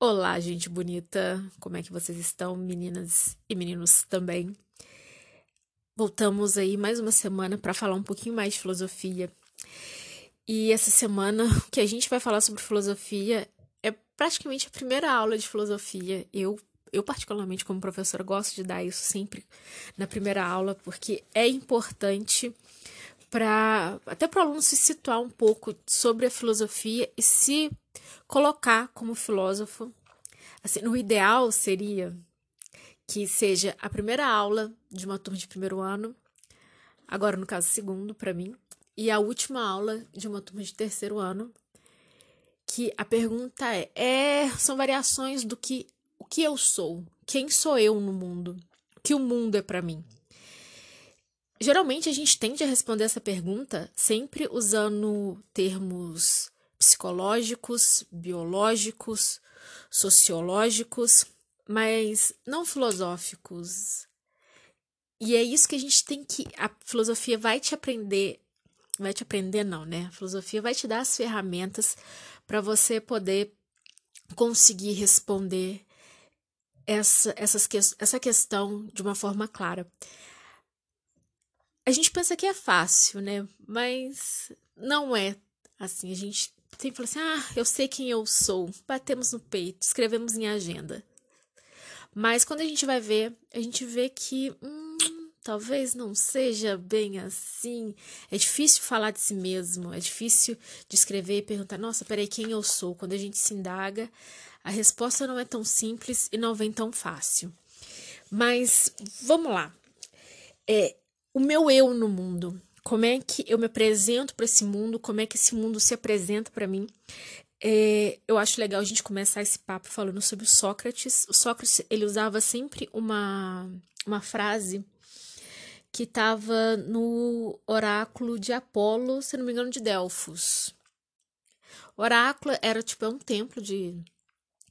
Olá, gente bonita! Como é que vocês estão, meninas e meninos também? Voltamos aí mais uma semana para falar um pouquinho mais de filosofia. E essa semana o que a gente vai falar sobre filosofia é praticamente a primeira aula de filosofia. Eu, eu particularmente como professora gosto de dar isso sempre na primeira aula porque é importante para até para o aluno se situar um pouco sobre a filosofia e se colocar como filósofo. Assim, no ideal seria que seja a primeira aula de uma turma de primeiro ano, agora no caso segundo para mim, e a última aula de uma turma de terceiro ano, que a pergunta é, é são variações do que o que eu sou, quem sou eu no mundo, o que o mundo é para mim. Geralmente a gente tende a responder essa pergunta sempre usando termos psicológicos, biológicos, sociológicos, mas não filosóficos. E é isso que a gente tem que. A filosofia vai te aprender. Vai te aprender, não, né? A filosofia vai te dar as ferramentas para você poder conseguir responder essa, essas, essa questão de uma forma clara. A gente pensa que é fácil, né? Mas não é assim. A gente sempre fala assim: ah, eu sei quem eu sou. Batemos no peito, escrevemos em agenda. Mas quando a gente vai ver, a gente vê que hum, talvez não seja bem assim. É difícil falar de si mesmo, é difícil de escrever e perguntar: nossa, peraí, quem eu sou? Quando a gente se indaga, a resposta não é tão simples e não vem tão fácil. Mas vamos lá. É, o meu eu no mundo como é que eu me apresento para esse mundo, como é que esse mundo se apresenta para mim. É, eu acho legal a gente começar esse papo falando sobre o Sócrates. O Sócrates ele usava sempre uma, uma frase que estava no oráculo de Apolo, se não me engano, de Delfos. O oráculo era tipo é um templo de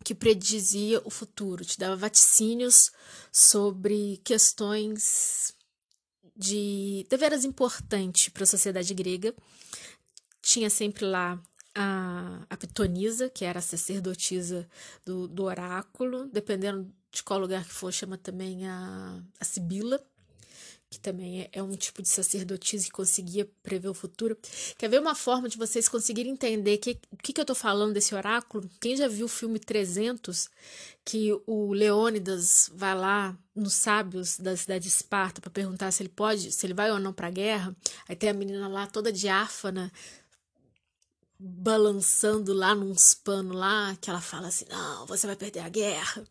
que predizia o futuro, te dava vaticínios sobre questões de deveras importante para a sociedade grega. Tinha sempre lá a, a Pitonisa, que era a sacerdotisa do, do oráculo, dependendo de qual lugar que for, chama também a, a Sibila, que também é, é, um tipo de sacerdotisa que conseguia prever o futuro. Quer ver uma forma de vocês conseguirem entender que, o que, que eu estou falando desse oráculo? Quem já viu o filme 300, que o Leônidas vai lá nos sábios da cidade de Esparta para perguntar se ele pode, se ele vai ou não para a guerra, aí tem a menina lá toda diáfana, balançando lá nos panos lá, que ela fala assim, não, você vai perder a guerra.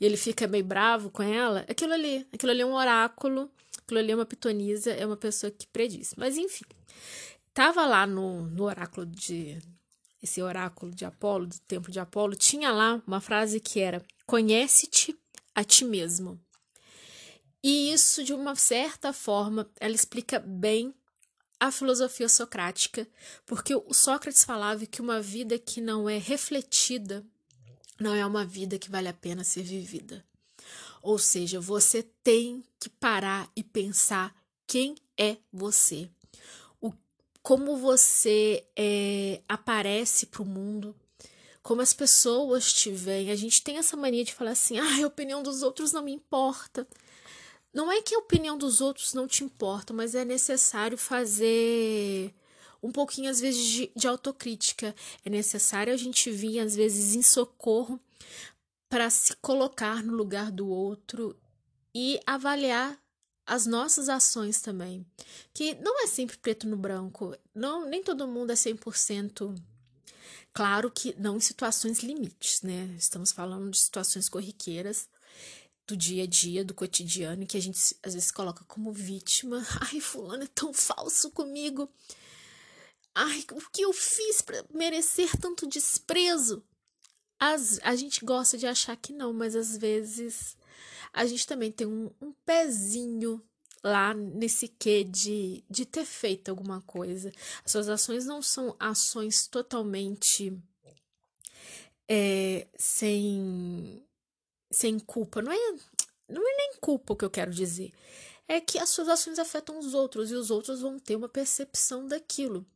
E ele fica meio bravo com ela. Aquilo ali, aquilo ali é um oráculo Aquilo ali é uma pitonisa, é uma pessoa que prediz. Mas enfim, tava lá no, no oráculo de. Esse oráculo de Apolo, do templo de Apolo, tinha lá uma frase que era: Conhece-te a ti mesmo. E isso, de uma certa forma, ela explica bem a filosofia socrática, porque o Sócrates falava que uma vida que não é refletida não é uma vida que vale a pena ser vivida. Ou seja, você tem que parar e pensar quem é você, o, como você é, aparece para o mundo, como as pessoas te veem. A gente tem essa mania de falar assim: ah, a opinião dos outros não me importa. Não é que a opinião dos outros não te importa, mas é necessário fazer um pouquinho, às vezes, de, de autocrítica. É necessário a gente vir, às vezes, em socorro para se colocar no lugar do outro e avaliar as nossas ações também, que não é sempre preto no branco, não nem todo mundo é 100% claro que não em situações limites, né? Estamos falando de situações corriqueiras do dia a dia, do cotidiano, que a gente às vezes coloca como vítima. Ai, fulano é tão falso comigo. Ai, o que eu fiz para merecer tanto desprezo? As, a gente gosta de achar que não, mas às vezes a gente também tem um, um pezinho lá nesse quê de, de ter feito alguma coisa. As suas ações não são ações totalmente é, sem, sem culpa. Não é, não é nem culpa o que eu quero dizer. É que as suas ações afetam os outros e os outros vão ter uma percepção daquilo.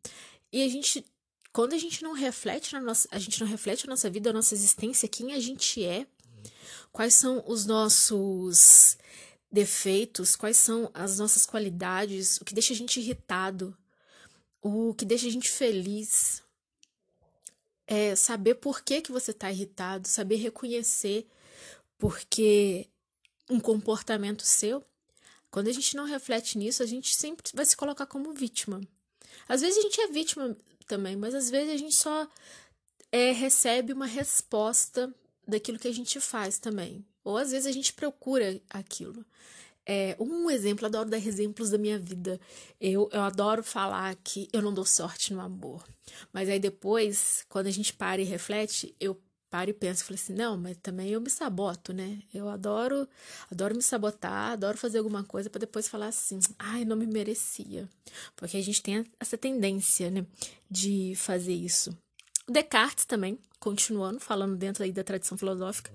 E a gente quando a gente não reflete na nossa, a gente não reflete a nossa vida, a nossa existência, quem a gente é, quais são os nossos defeitos, quais são as nossas qualidades, o que deixa a gente irritado, o que deixa a gente feliz. É saber por que, que você está irritado, saber reconhecer porque um comportamento seu. Quando a gente não reflete nisso, a gente sempre vai se colocar como vítima. Às vezes a gente é vítima também, mas às vezes a gente só é, recebe uma resposta daquilo que a gente faz também. Ou às vezes a gente procura aquilo. É, um exemplo, adoro dar exemplos da minha vida. Eu, eu adoro falar que eu não dou sorte no amor. Mas aí depois, quando a gente para e reflete, eu paro e penso, falei assim, não, mas também eu me saboto, né? Eu adoro, adoro me sabotar, adoro fazer alguma coisa para depois falar assim, ai, não me merecia. Porque a gente tem essa tendência, né, de fazer isso. O Descartes também, continuando falando dentro aí da tradição filosófica,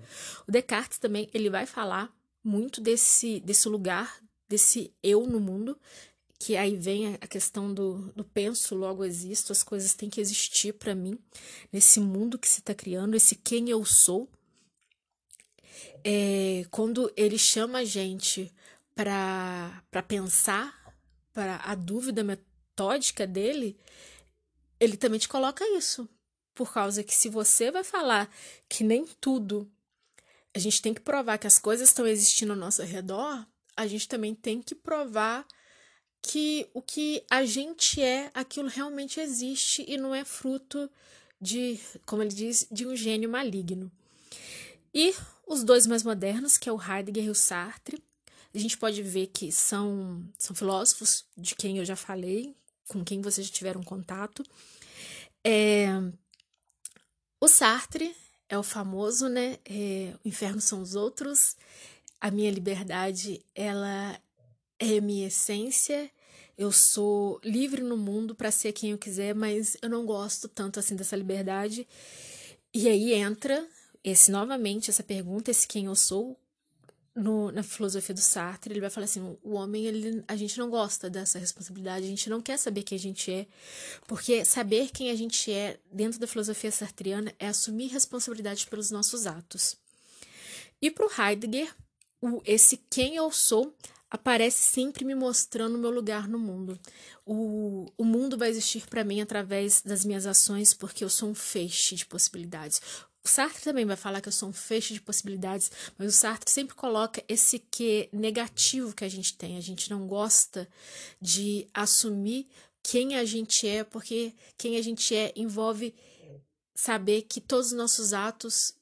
o Descartes também, ele vai falar muito desse, desse lugar, desse eu no mundo, que aí vem a questão do, do penso, logo existo, as coisas têm que existir para mim, nesse mundo que se está criando, esse quem eu sou. É, quando ele chama a gente para pensar, para a dúvida metódica dele, ele também te coloca isso. Por causa que se você vai falar que nem tudo a gente tem que provar que as coisas estão existindo ao nosso redor, a gente também tem que provar que o que a gente é, aquilo realmente existe e não é fruto de, como ele diz, de um gênio maligno. E os dois mais modernos, que é o Heidegger e o Sartre, a gente pode ver que são, são filósofos de quem eu já falei, com quem vocês já tiveram contato. É, o Sartre é o famoso, né? É, o inferno são os outros. A minha liberdade, ela é minha essência. Eu sou livre no mundo para ser quem eu quiser, mas eu não gosto tanto assim dessa liberdade. E aí entra esse novamente essa pergunta, esse quem eu sou, no, na filosofia do Sartre, ele vai falar assim: o homem, ele, a gente não gosta dessa responsabilidade, a gente não quer saber quem a gente é, porque saber quem a gente é dentro da filosofia sartriana é assumir responsabilidade pelos nossos atos. E para o Heidegger, o, esse quem eu sou aparece sempre me mostrando o meu lugar no mundo. O, o mundo vai existir para mim através das minhas ações, porque eu sou um feixe de possibilidades. O Sartre também vai falar que eu sou um feixe de possibilidades, mas o Sartre sempre coloca esse que negativo que a gente tem. A gente não gosta de assumir quem a gente é, porque quem a gente é envolve saber que todos os nossos atos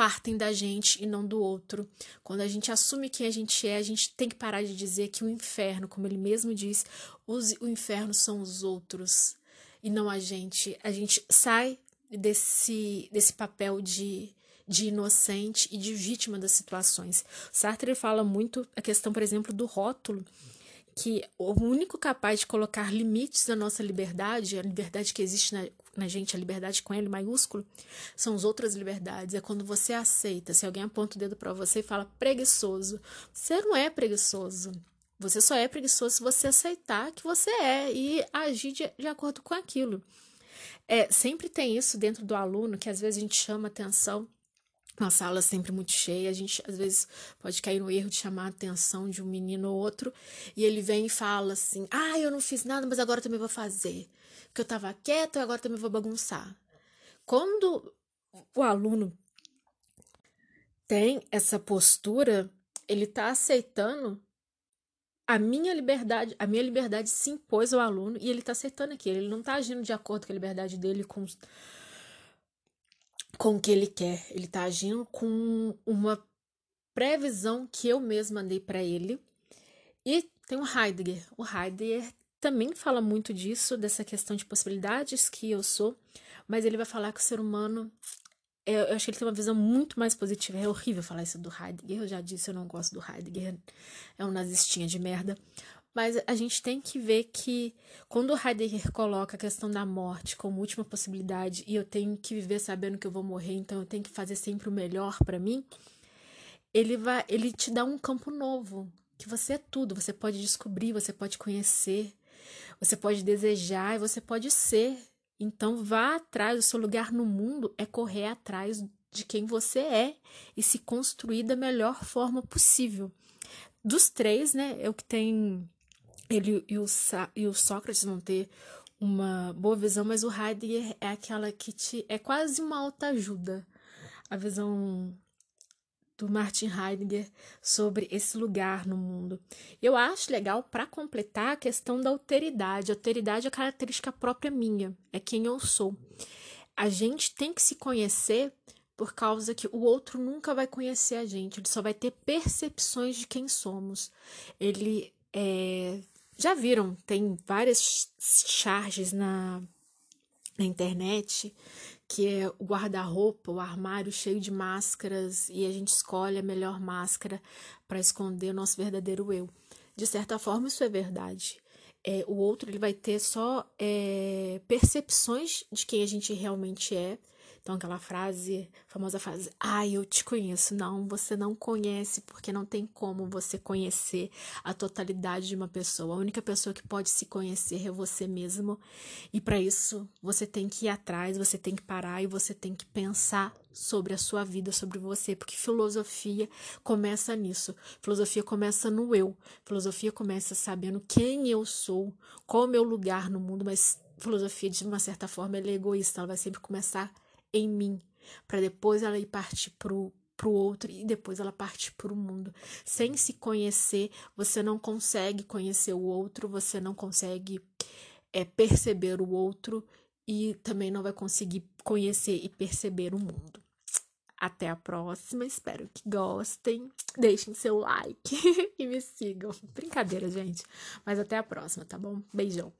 partem da gente e não do outro. Quando a gente assume quem a gente é, a gente tem que parar de dizer que o inferno, como ele mesmo diz, os, o inferno são os outros e não a gente. A gente sai desse, desse papel de, de inocente e de vítima das situações. Sartre fala muito a questão, por exemplo, do rótulo, que o único capaz de colocar limites à nossa liberdade, a liberdade que existe na, na gente, a liberdade com L maiúsculo, são as outras liberdades. É quando você aceita, se alguém aponta o dedo para você e fala preguiçoso, você não é preguiçoso. Você só é preguiçoso se você aceitar que você é e agir de, de acordo com aquilo. É, sempre tem isso dentro do aluno, que às vezes a gente chama atenção uma sala sempre muito cheia, a gente às vezes pode cair no erro de chamar a atenção de um menino ou outro, e ele vem e fala assim: Ah, eu não fiz nada, mas agora também vou fazer. Porque eu estava quieto, agora também vou bagunçar. Quando o aluno tem essa postura, ele está aceitando a minha liberdade, a minha liberdade se impôs ao aluno e ele está aceitando aquilo. Ele não está agindo de acordo com a liberdade dele, com, com o que ele quer. Ele está agindo com uma previsão que eu mesma dei para ele. E tem o Heidegger. O Heidegger também fala muito disso, dessa questão de possibilidades que eu sou, mas ele vai falar que o ser humano eu, eu acho que ele tem uma visão muito mais positiva. É horrível falar isso do Heidegger. Eu já disse, eu não gosto do Heidegger. É um nazistinha de merda. Mas a gente tem que ver que quando o Heidegger coloca a questão da morte como última possibilidade e eu tenho que viver sabendo que eu vou morrer, então eu tenho que fazer sempre o melhor para mim, ele vai, ele te dá um campo novo, que você é tudo, você pode descobrir, você pode conhecer, você pode desejar e você pode ser Então vá atrás, o seu lugar no mundo é correr atrás de quem você é e se construir da melhor forma possível. Dos três, né, o que tem ele e o, e o Sócrates vão ter uma boa visão, mas o Heidegger é aquela que te é quase uma autoajuda. A visão do Martin Heidegger sobre esse lugar no mundo. Eu acho legal para completar a questão da alteridade. A alteridade é característica própria minha, é quem eu sou. A gente tem que se conhecer por causa que o outro nunca vai conhecer a gente, ele só vai ter percepções de quem somos. Ele é. Já viram, tem várias charges na, na internet que é o guarda-roupa, o armário cheio de máscaras e a gente escolhe a melhor máscara para esconder o nosso verdadeiro eu. De certa forma, isso é verdade. É, o outro ele vai ter só é, percepções de quem a gente realmente é então, aquela frase, famosa frase, ah, eu te conheço. Não, você não conhece, porque não tem como você conhecer a totalidade de uma pessoa. A única pessoa que pode se conhecer é você mesmo. E para isso, você tem que ir atrás, você tem que parar e você tem que pensar sobre a sua vida, sobre você, porque filosofia começa nisso. Filosofia começa no eu. Filosofia começa sabendo quem eu sou, qual o meu lugar no mundo, mas filosofia, de uma certa forma, é egoísta, ela vai sempre começar em mim, para depois ela ir partir pro pro outro e depois ela parte para o mundo. Sem se conhecer, você não consegue conhecer o outro, você não consegue é, perceber o outro e também não vai conseguir conhecer e perceber o mundo. Até a próxima, espero que gostem. Deixem seu like e me sigam. Brincadeira, gente. Mas até a próxima, tá bom? Beijão.